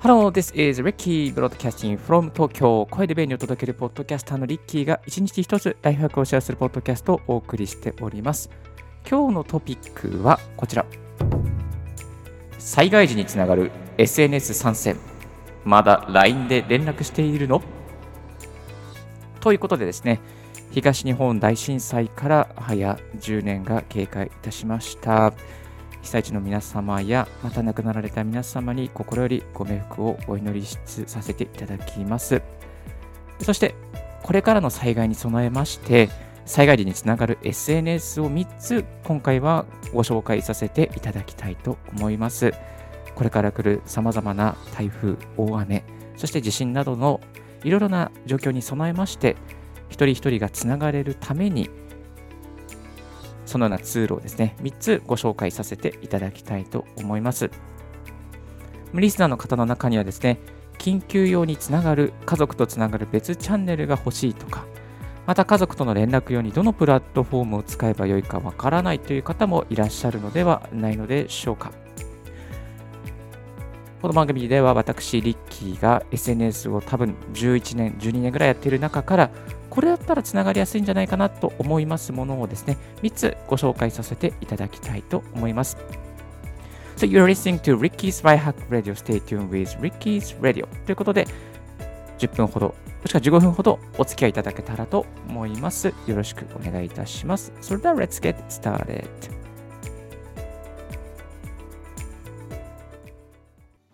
Hello, this is Ricky Broadcasting from Tokyo. 声で便利を届けるポッドキャスターのリッキーが一日一つライフハックをシェアするポッドキャストをお送りしております。今日のトピックはこちら。災害時につながる SNS 参戦。まだ LINE で連絡しているの？ということでですね東日本大震災から早10年が経過いたしました。被災地の皆様やまた亡くなられた皆様に心よりご冥福をお祈りさせていただきます。そしてこれからの災害に備えまして災害時につながる SNS を3つ今回はご紹介させていただきたいと思います。これから来るさまざまな台風大雨そして地震などのいろいろな状況に備えまして一人一人がつながれるためにそのようなツールをですね、3つご紹介させていただきたいと思います。リスナーの方の中にはですね、緊急用につながる、家族とつながる別チャンネルが欲しいとか、また家族との連絡用にどのプラットフォームを使えばよいかわからないという方もいらっしゃるのではないのでしょうか。この番組では私、リッキーが SNS を多分11年、12年ぐらいやっている中からこれだったらつながりやすいんじゃないかなと思いますものをですね、3つご紹介させていただきたいと思います。So you're listening to Ricky's Right Hack Radio. Stay tuned with Ricky's Radio. ということで、10分ほど、もしくは15分ほどお付き合いいただけたらと思います。よろしくお願いいたします。それでは、Let's get started.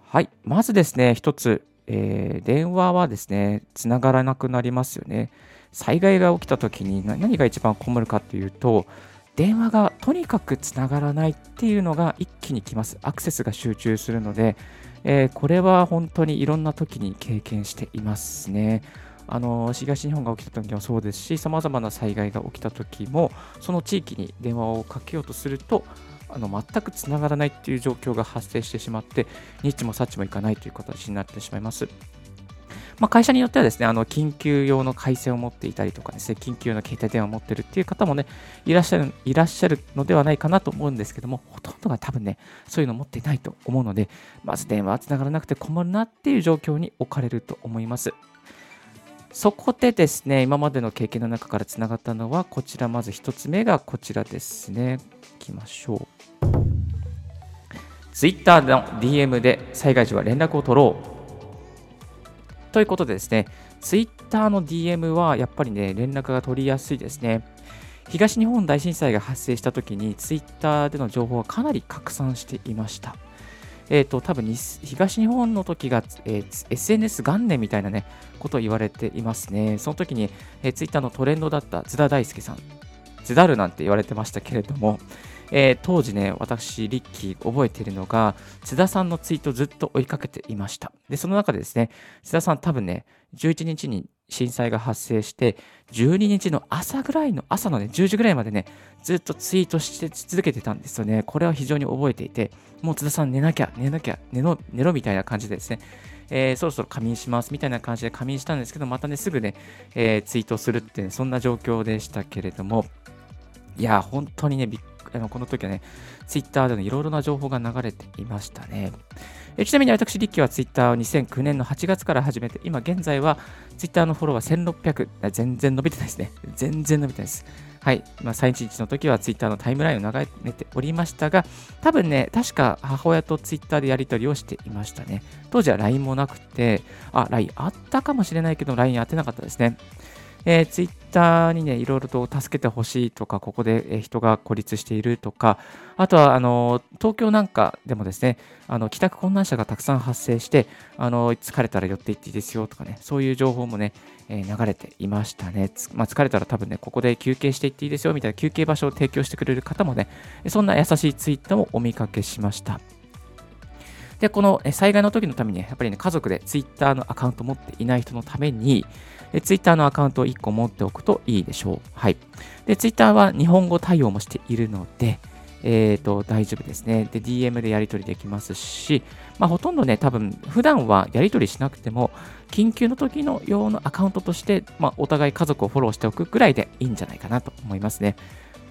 はい、まずですね、一つ、えー、電話はですね、つながらなくなりますよね。災害が起きた時に何が一番困るかっていうと、電話がとにかくつながらないっていうのが一気に来ます。アクセスが集中するので、えー、これは本当にいろんな時に経験していますね。あの東日本が起きた時もそうですし、さまざまな災害が起きた時も、その地域に電話をかけようとすると、あの全くつながらないっていう状況が発生してしまって、ニッチもサッチもいかないという形になってしまいます。まあ、会社によってはですね、あの緊急用の回線を持っていたりとかですね、緊急用の携帯電話を持っているっていう方もね、いらっしゃる、いらっしゃるのではないかなと思うんですけども、ほとんどが多分ね、そういうのを持っていないと思うので、まず電話はつながらなくて困るなっていう状況に置かれると思います。そこでですね、今までの経験の中からつながったのは、こちら、まず1つ目がこちらですね。いきましょう。Twitter の DM で災害時は連絡を取ろうということでですね、Twitter の DM はやっぱりね、連絡が取りやすいですね。東日本大震災が発生した時に Twitter での情報はかなり拡散していました。えっ、ー、と、多分東日本の時が、えー、SNS 元年みたいなね、ことを言われていますね。その時に、えー、Twitter のトレンドだった津田大介さん、津田るなんて言われてましたけれども、えー、当時ね、私、リッキー覚えているのが、津田さんのツイートずっと追いかけていました。で、その中でですね、津田さん多分ね、11日に震災が発生して、12日の朝ぐらいの、朝のね、10時ぐらいまでね、ずっとツイートして続けてたんですよね。これは非常に覚えていて、もう津田さん寝なきゃ、寝なきゃ、寝ろ、寝ろみたいな感じでですね、えー、そろそろ仮眠しますみたいな感じで仮眠したんですけど、またね、すぐね、えー、ツイートするって、ね、そんな状況でしたけれども、いや、本当にね、びっあのこの時はね、ツイッターでのいろいろな情報が流れていましたね。えちなみに私、リッキーはツイッターを2009年の8月から始めて、今現在はツイッターのフォローは1600、全然伸びてないですね。全然伸びてないです。はい。まあ、3日の時はツイッターのタイムラインを流れておりましたが、多分ね、確か母親とツイッターでやり取りをしていましたね。当時は LINE もなくて、あ、LINE あったかもしれないけど、LINE 当てなかったですね。えー、ツイッターにね、いろいろと助けてほしいとか、ここで人が孤立しているとか、あとは、あの、東京なんかでもですね、あの、帰宅困難者がたくさん発生して、あの、疲れたら寄っていっていいですよとかね、そういう情報もね、えー、流れていましたね。まあ、疲れたら多分ね、ここで休憩していっていいですよみたいな休憩場所を提供してくれる方もね、そんな優しいツイッターもお見かけしました。で、この災害の時のために、やっぱりね、家族でツイッターのアカウント持っていない人のために、ツイッターのアカウントを1個持っておくといいでしょう。はい。で、ツイッターは日本語対応もしているので、えっ、ー、と、大丈夫ですね。で、DM でやり取りできますし、まあ、ほとんどね、多分、普段はやり取りしなくても、緊急の時の用のアカウントとして、まあ、お互い家族をフォローしておくぐらいでいいんじゃないかなと思いますね。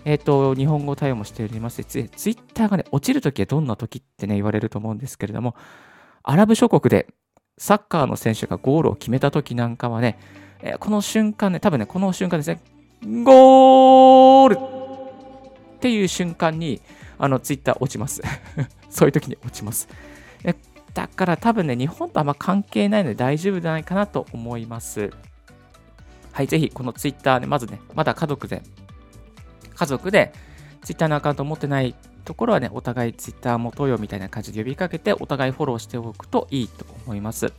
えっ、と、日本語対応もしておりますツイッターがね、落ちるときはどんなときってね、言われると思うんですけれども、アラブ諸国でサッカーの選手がゴールを決めたときなんかはね、えー、この瞬間ね、多分ね、この瞬間ですね、ゴールっていう瞬間に、あの、ツイッター落ちます。そういう時に落ちます。えだから多分ね、日本とあんま関係ないので大丈夫じゃないかなと思います。はい、ぜひこのツイッターね、まずね、まだ家族で、家族でツイッターのアカウント持ってないところはね、お互いツイッター持とうよみたいな感じで呼びかけて、お互いフォローしておくといいと思います。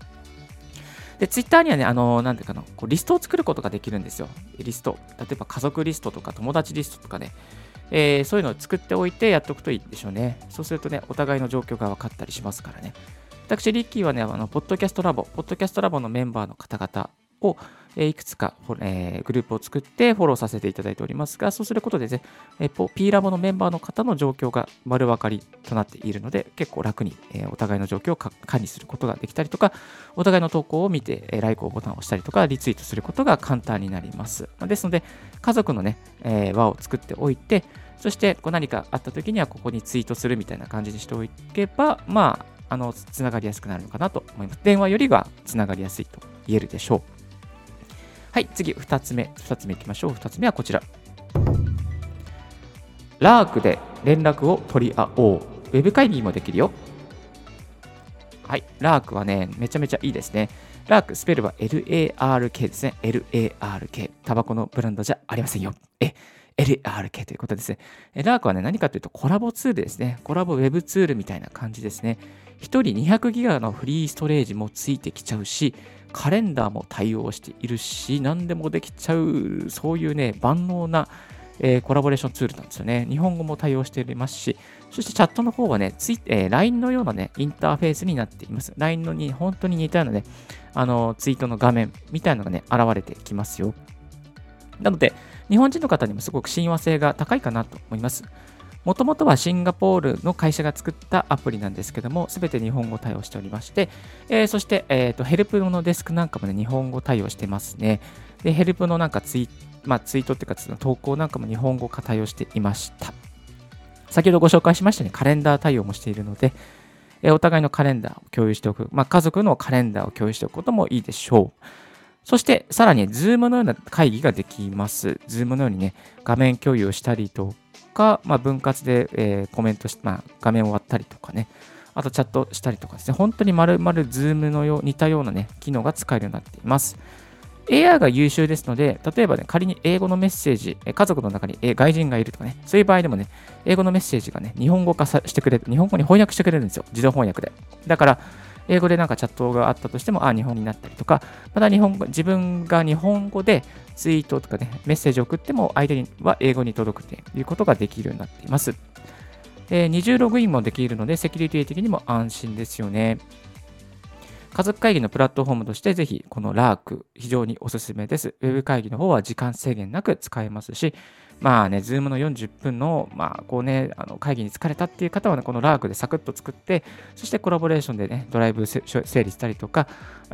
で、ツイッターにはね、あの、なんていうかな、こうリストを作ることができるんですよ。リスト。例えば家族リストとか友達リストとかね、えー、そういうのを作っておいてやっておくといいでしょうね。そうするとね、お互いの状況が分かったりしますからね。私、リッキーはね、あの、ポッドキャストラボ、ポッドキャストラボのメンバーの方々を、いくつか、え、グループを作ってフォローさせていただいておりますが、そうすることでね、えー、P ラボのメンバーの方の状況が丸分かりとなっているので、結構楽に、え、お互いの状況を管理することができたりとか、お互いの投稿を見て、えー、ライクをボタンを押したりとか、リツイートすることが簡単になります。ですので、家族のね、え輪を作っておいて、そしてこう何かあった時にはここにツイートするみたいな感じにしておけば、まあ、あの、つながりやすくなるのかなと思います。電話よりはつながりやすいと言えるでしょう。はい、次、2つ目。2つ目いきましょう。2つ目はこちら。ラークで連絡を取り合おう。ウェブ会議もできるよ。はい、ラークはね、めちゃめちゃいいですね。ラーク、スペルは LARK ですね。LARK。タバコのブランドじゃありませんよ。え、LARK ということですね。ラークはね、何かというとコラボツールですね。コラボウェブツールみたいな感じですね。1人200ギガのフリーストレージもついてきちゃうし、カレンダーも対応しているし、何でもできちゃう、そういうね、万能な、えー、コラボレーションツールなんですよね。日本語も対応していますし、そしてチャットの方はね、ツイえー、LINE のようなね、インターフェースになっています。LINE のに本当に似たようなね、あの、ツイートの画面みたいなのがね、現れてきますよ。なので、日本人の方にもすごく親和性が高いかなと思います。もともとはシンガポールの会社が作ったアプリなんですけども、すべて日本語対応しておりまして、えー、そして、えーと、ヘルプのデスクなんかもね、日本語対応してますね。で、ヘルプのなんかツイ,、まあ、ツイートっていうか、投稿なんかも日本語化対応していました。先ほどご紹介しましたね、カレンダー対応もしているので、えー、お互いのカレンダーを共有しておく、まあ、家族のカレンダーを共有しておくこともいいでしょう。そして、さらに、 Zoom のような会議ができます。 Zoom のようにね、画面共有をしたりとか、まあ、分割で、えー、コメントし、まあ、画面を割ったりとかね、あとチャットしたりとかですね、本当に丸々 Zoom のよう似たようなね、機能が使えるようになっています。AI が優秀ですので、例えばね、仮に英語のメッセージ、家族の中に外人がいるとかね、そういう場合でもね、英語のメッセージがね、日本語化してくれる、日本語に翻訳してくれるんですよ、自動翻訳で。だから、英語でなんかチャットがあったとしても、あ、日本になったりとか、また日本語、自分が日本語でツイートとかね、メッセージを送っても、相手には英語に届くということができるようになっています。えー、二重ログインもできるので、セキュリティ的にも安心ですよね。家族会議のプラットフォームとして、ぜひこの Lark、非常におすすめです。ウェブ会議の方は時間制限なく使えますし、まあね、 Zoom の40分の、まあ、こうね、あの会議に疲れたっていう方はね、この Lark でサクッと作って、そしてコラボレーションでね、ドライブ整理したりとか、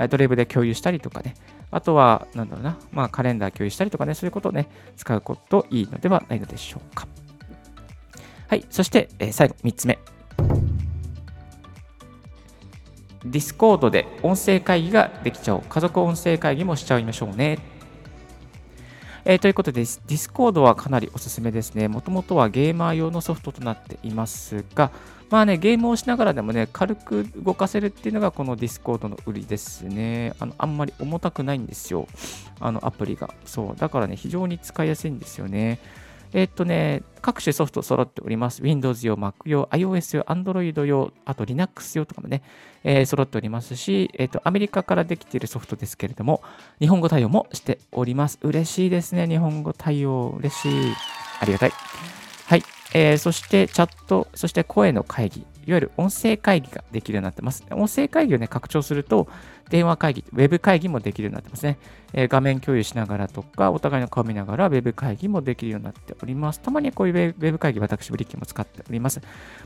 ドライブで共有したりとかね、あとは、なんだろうな、まあ、カレンダー共有したりとかね、そういうことをね、使うこといいのではないのでしょうか。はい、そして、えー、最後、3つ目。 Discord で音声会議ができちゃおう。家族音声会議もしちゃいましょうね。えー、ということで、Discord はかなりおすすめですね。もともとはゲーマー用のソフトとなっていますが、まあね、ゲームをしながらでもね、軽く動かせるっていうのがこの Discord の売りですね。あの、あんまり重たくないんですよ。あの、アプリが。そう。だからね、非常に使いやすいんですよね。えっとね、各種ソフト揃っております。Windows 用、Mac 用、iOS 用、Android 用、あと Linux 用とかもね、えー、揃っておりますし、えっと、アメリカからできているソフトですけれども、日本語対応もしております。嬉しいですね、日本語対応。嬉しい。ありがたい。はい。えー、そして、チャット、そして声の会議。いわゆる音声会議ができるようになってます。音声会議をね、拡張すると、電話会議、ウェブ会議もできるようになってますね。えー、画面共有しながらとか、お互いの顔見ながら、ウェブ会議もできるようになっております。たまにこういうウェブ会議、私、リッキーも使っております。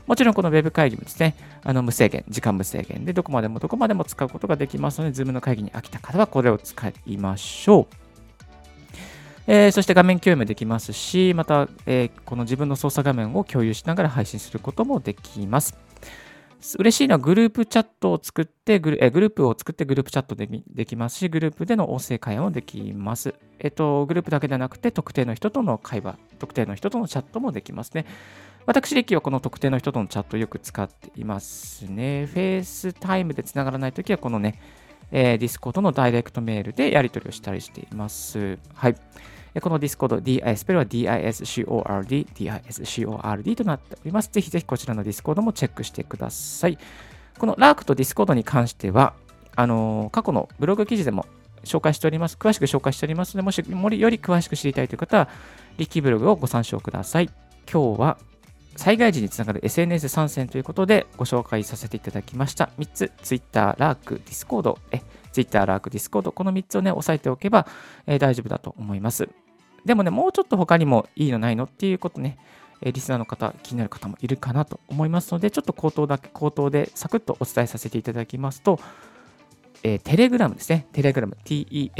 もちろん、このウェブ会議もですね、あの無制限、時間無制限で、どこまでもどこまでも使うことができますので、 Zoom の会議に飽きた方はこれを使いましょう。えー、そして画面共有もできますし、また、えー、この自分の操作画面を共有しながら配信することもできます。嬉しいのはグループチャットを作ってグル、グループを作ってグループチャットでできますし、グループでの音声会話もできます。えっと、グループだけではなくて、特定の人との会話、特定の人とのチャットもできますね。私、リッキーはこの特定の人とのチャットをよく使っていますね。 FaceTime でつながらないときは、このね、えー、 Discord のダイレクトメールでやり取りをしたりしています。はい。この Discord、DI、スペルは DISCORD、DISCORD となっております。ぜひぜひこちらの Discord もチェックしてください。この Lark と Discord に関しては、あのー、過去のブログ記事でも紹介しております。詳しく紹介しておりますので、もしより詳しく知りたいという方は、リッキーブログをご参照ください。今日は災害時につながる SNS 参戦ということでご紹介させていただきました。3つ、 Twitter、Lark、Discord、え Twitter、ラーク、Discord、この3つをね、押さえておけば、えー、大丈夫だと思います。でもね、もうちょっと他にもいいのないのっていうことね、えリスナーの方、気になる方もいるかなと思いますので、ちょっと口頭だけ、口頭でサクッとお伝えさせていただきますと、えー、テレグラムですね。テレグラム。T-E-L-E-G-A-G-R-A-M。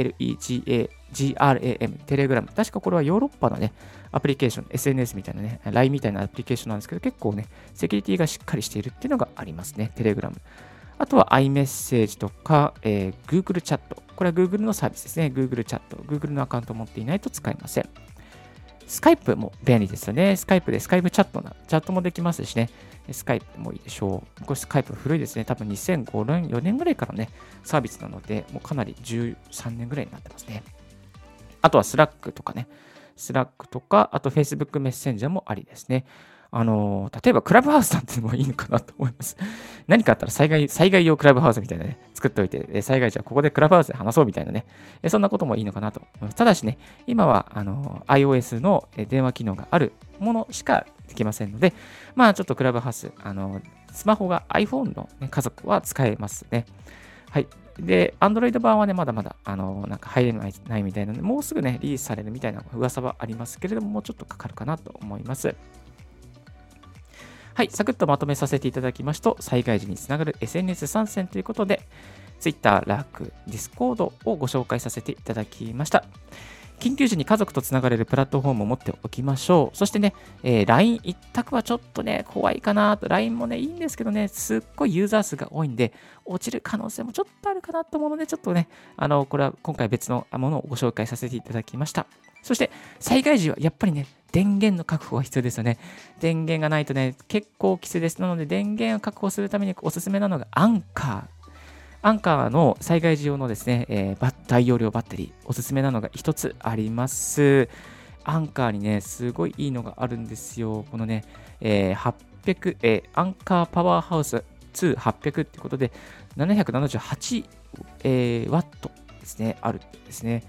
テレグラム。確かこれはヨーロッパのね、アプリケーション、SNS みたいなね、LINE みたいなアプリケーションなんですけど、結構ね、セキュリティがしっかりしているっていうのがありますね。テレグラム。あとは iMessage とか、えー、Google チャット。これは Google のサービスですね。Google チャット。Google のアカウントを持っていないと使えません。Skype も便利ですよね。 Skype で Skype チャットな、チャットもできますしね。 Skype もいいでしょう。これ Skype 古いですね。多分2005年、4年ぐらいからね、サービスなので、もうかなり13年ぐらいになってますね。あとは Slack とかね。 Slack とか、あと Facebook メッセンジャーもありですね。あの例えばクラブハウスなんてのもいいのかなと思います。何かあったら災害、災害用クラブハウスみたいなね、作っておいて、災害時はここでクラブハウスで話そうみたいなね、そんなこともいいのかなと思います。ただしね、今は、あの iOS の電話機能があるものしかできませんので、まあちょっとクラブハウス、あのスマホが iPhone の、ね、家族は使えますね。はい。で、Android 版はね、まだまだ、あの、なんか入れないないみたいなので、もうすぐね、リリースされるみたいな噂はありますけれども、もうちょっとかかるかなと思います。はい、サクッとまとめさせていただきますと、災害時につながる SNS 参戦ということで、Twitter、ラーク、Discord をご紹介させていただきました。緊急時に家族とつながれるプラットフォームを持っておきましょう。そしてね、えー、LINE 一択はちょっとね、怖いかなと。LINE もね、いいんですけどね、すっごいユーザー数が多いんで、落ちる可能性もちょっとあるかなと思うので、ちょっとね、あの、これは今回別のものをご紹介させていただきました。そして、災害時はやっぱりね、電源の確保が必要ですよね。電源がないとね、結構きついです。なので、電源を確保するためにおすすめなのがアンカー。アンカーの災害時用のですね、えー、大容量バッテリー、おすすめなのが一つあります。アンカーにね、すごいいいのがあるんですよ。このね、えー、800、えー、アンカーパワーハウス2800ってことで、778、えー、ワットですね、あるんですね。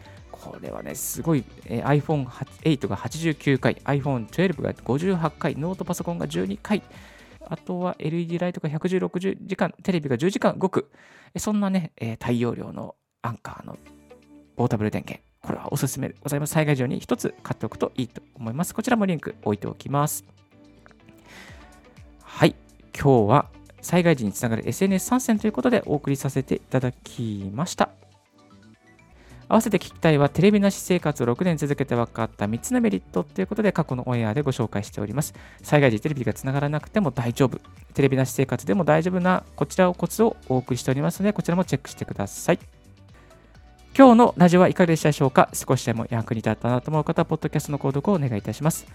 これはね、すごい、えー、iPhone8 が89回、iPhone12 が58回、ノートパソコンが12回、あとは LED ライトが110、60時間、テレビが10時間動く、そんなね、えー、大容量のアンカーのポータブル電源、これはおすすめでございます。災害時に1つ買っておくといいと思います。こちらもリンク置いておきます。はい、今日は災害時につながる SNS 参戦ということでお送りさせていただきました。合わせて聞きたいは、テレビなし生活を6年続けて分かった3つのメリットということで、過去のオンエアでご紹介しております。災害時テレビがつながらなくても大丈夫。テレビなし生活でも大丈夫な、こちらをコツをお送りしておりますので、こちらもチェックしてください。今日のラジオはいかがでしたでしょうか？少しでも役に立ったなと思う方は、ポッドキャストの購読をお願いいたします。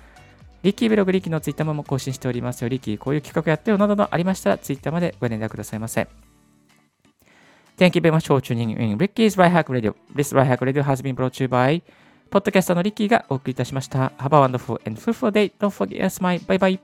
リッキーブログ、リッキーのツイッターも更新しておりますよ。リッキー、こういう企画やってよなどのありましたら、ツイッターまでご連絡くださいませ。Thank you very much for tuning in Ricky's Right Hack Radio. This Right Hack Radio has been brought to you by ポッドキャストのリッキーがお送りいたしました。Have a wonderful and fruitful day. Don't forget us, my. Bye bye.